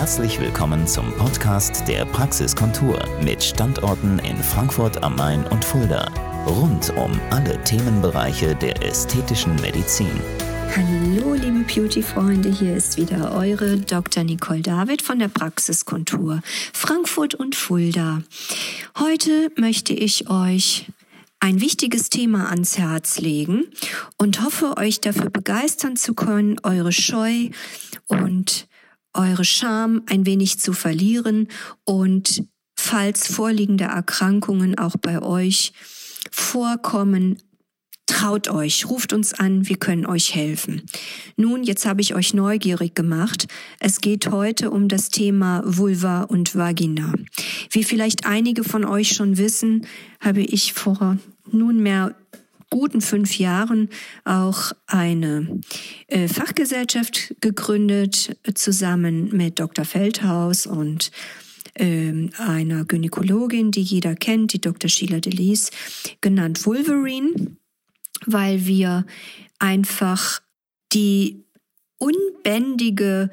Herzlich willkommen zum Podcast der Praxiskontur mit Standorten in Frankfurt am Main und Fulda. Rund um alle Themenbereiche der ästhetischen Medizin. Hallo, liebe Beauty-Freunde, hier ist wieder eure Dr. Nicole David von der Praxiskontur Frankfurt und Fulda. Heute möchte ich euch ein wichtiges Thema ans Herz legen und hoffe, euch dafür begeistern zu können, eure Scheu und eure Scham ein wenig zu verlieren und falls vorliegende Erkrankungen auch bei euch vorkommen, traut euch, ruft uns an, wir können euch helfen. Nun, jetzt habe ich euch neugierig gemacht. Es geht heute um das Thema Vulva und Vagina. Wie vielleicht einige von euch schon wissen, habe ich vor nunmehr guten fünf Jahren auch eine äh, Fachgesellschaft gegründet, zusammen mit Dr. Feldhaus und ähm, einer Gynäkologin, die jeder kennt, die Dr. Sheila Delis, genannt Wolverine, weil wir einfach die unbändige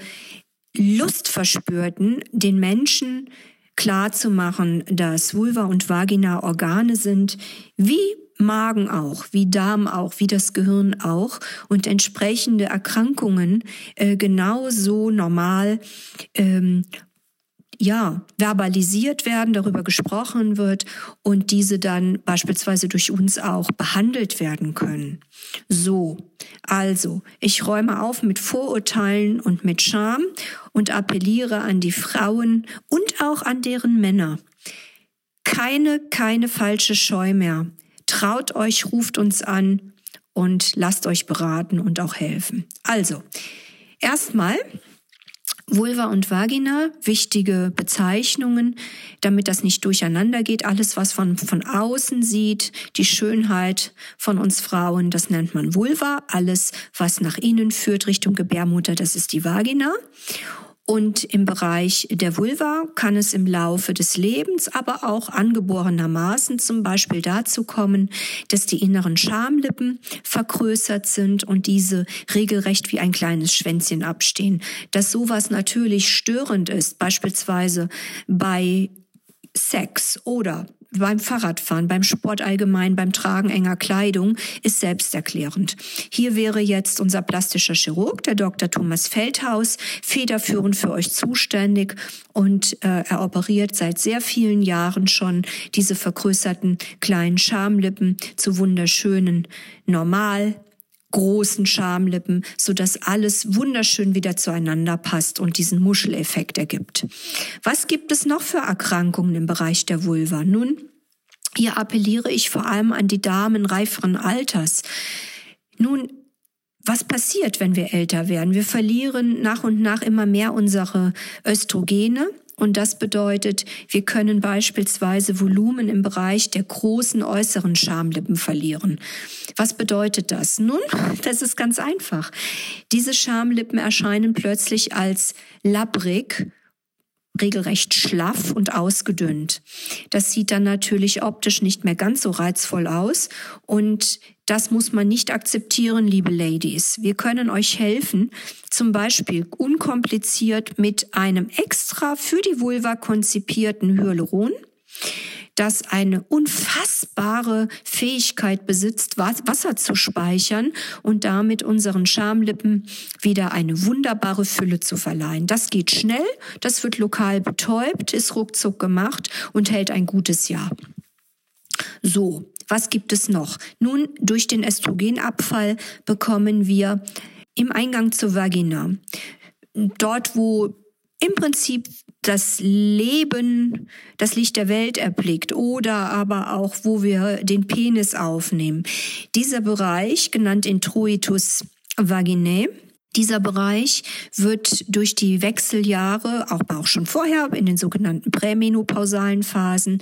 Lust verspürten, den Menschen klar zu machen, dass Vulva und Vagina Organe sind, wie Magen auch, wie Darm auch, wie das Gehirn auch und entsprechende Erkrankungen äh, genauso normal ähm, ja, verbalisiert werden, darüber gesprochen wird und diese dann beispielsweise durch uns auch behandelt werden können. So, also, ich räume auf mit Vorurteilen und mit Scham und appelliere an die Frauen und auch an deren Männer. Keine, keine falsche Scheu mehr. Traut euch, ruft uns an und lasst euch beraten und auch helfen. Also, erstmal Vulva und Vagina, wichtige Bezeichnungen, damit das nicht durcheinander geht. Alles, was von, von außen sieht, die Schönheit von uns Frauen, das nennt man Vulva. Alles, was nach innen führt, Richtung Gebärmutter, das ist die Vagina. Und im Bereich der Vulva kann es im Laufe des Lebens, aber auch angeborenermaßen zum Beispiel dazu kommen, dass die inneren Schamlippen vergrößert sind und diese regelrecht wie ein kleines Schwänzchen abstehen. Dass sowas natürlich störend ist, beispielsweise bei Sex oder beim Fahrradfahren, beim Sport allgemein, beim Tragen enger Kleidung ist selbsterklärend. Hier wäre jetzt unser plastischer Chirurg, der Dr. Thomas Feldhaus, federführend für euch zuständig und äh, er operiert seit sehr vielen Jahren schon diese vergrößerten kleinen Schamlippen zu wunderschönen, normal großen Schamlippen, so dass alles wunderschön wieder zueinander passt und diesen Muscheleffekt ergibt. Was gibt es noch für Erkrankungen im Bereich der Vulva? Nun, hier appelliere ich vor allem an die Damen reiferen Alters. Nun, was passiert, wenn wir älter werden? Wir verlieren nach und nach immer mehr unsere Östrogene. Und das bedeutet, wir können beispielsweise Volumen im Bereich der großen äußeren Schamlippen verlieren. Was bedeutet das? Nun, das ist ganz einfach. Diese Schamlippen erscheinen plötzlich als labbrig regelrecht schlaff und ausgedünnt. Das sieht dann natürlich optisch nicht mehr ganz so reizvoll aus und das muss man nicht akzeptieren, liebe Ladies. Wir können euch helfen, zum Beispiel unkompliziert mit einem extra für die Vulva konzipierten Hyaluron das eine unfassbare Fähigkeit besitzt, Wasser zu speichern und damit unseren Schamlippen wieder eine wunderbare Fülle zu verleihen. Das geht schnell, das wird lokal betäubt, ist ruckzuck gemacht und hält ein gutes Jahr. So, was gibt es noch? Nun, durch den Östrogenabfall bekommen wir im Eingang zur Vagina, dort wo im Prinzip das Leben, das Licht der Welt erblickt oder aber auch, wo wir den Penis aufnehmen. Dieser Bereich, genannt Introitus vaginae, dieser Bereich wird durch die Wechseljahre, auch, auch schon vorher in den sogenannten prämenopausalen Phasen,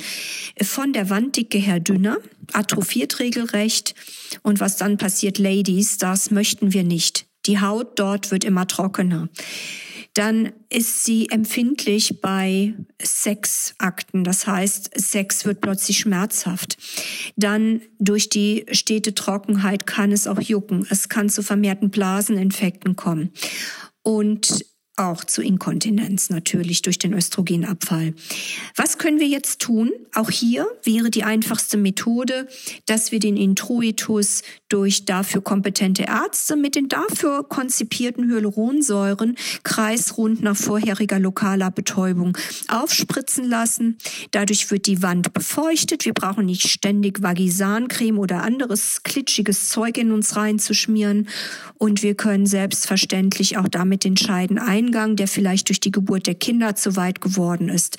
von der Wanddicke her dünner, atrophiert regelrecht. Und was dann passiert, Ladies, das möchten wir nicht. Die Haut dort wird immer trockener dann ist sie empfindlich bei Sexakten. Das heißt, Sex wird plötzlich schmerzhaft. Dann durch die stete Trockenheit kann es auch jucken. Es kann zu vermehrten Blaseninfekten kommen. Und auch zu Inkontinenz natürlich durch den Östrogenabfall. Was können wir jetzt tun? Auch hier wäre die einfachste Methode, dass wir den Introitus durch dafür kompetente Ärzte mit den dafür konzipierten Hyaluronsäuren kreisrund nach vorheriger lokaler Betäubung aufspritzen lassen. Dadurch wird die Wand befeuchtet. Wir brauchen nicht ständig Vagisancreme oder anderes klitschiges Zeug in uns reinzuschmieren. Und wir können selbstverständlich auch damit den Scheiden ein Eingang, der vielleicht durch die Geburt der Kinder zu weit geworden ist,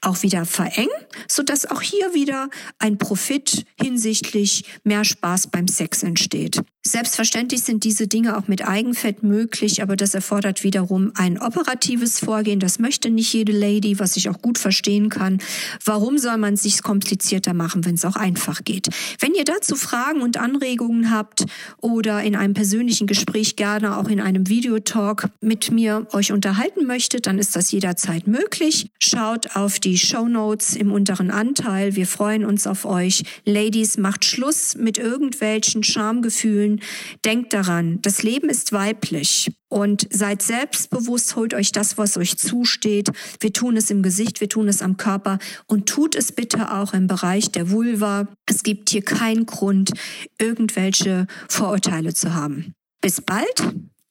auch wieder verengen, sodass auch hier wieder ein Profit hinsichtlich mehr Spaß beim Sex entsteht. Selbstverständlich sind diese Dinge auch mit Eigenfett möglich, aber das erfordert wiederum ein operatives Vorgehen. Das möchte nicht jede Lady, was ich auch gut verstehen kann. Warum soll man es sich komplizierter machen, wenn es auch einfach geht? Wenn ihr dazu Fragen und Anregungen habt oder in einem persönlichen Gespräch gerne auch in einem Videotalk mit mir euch unterhalten möchtet, dann ist das jederzeit möglich. Schaut auf die Show Notes im unteren Anteil. Wir freuen uns auf euch. Ladies, macht Schluss mit irgendwelchen Schamgefühlen Gefühlen. Denkt daran, das Leben ist weiblich. Und seid selbstbewusst, holt euch das, was euch zusteht. Wir tun es im Gesicht, wir tun es am Körper und tut es bitte auch im Bereich der Vulva. Es gibt hier keinen Grund, irgendwelche Vorurteile zu haben. Bis bald,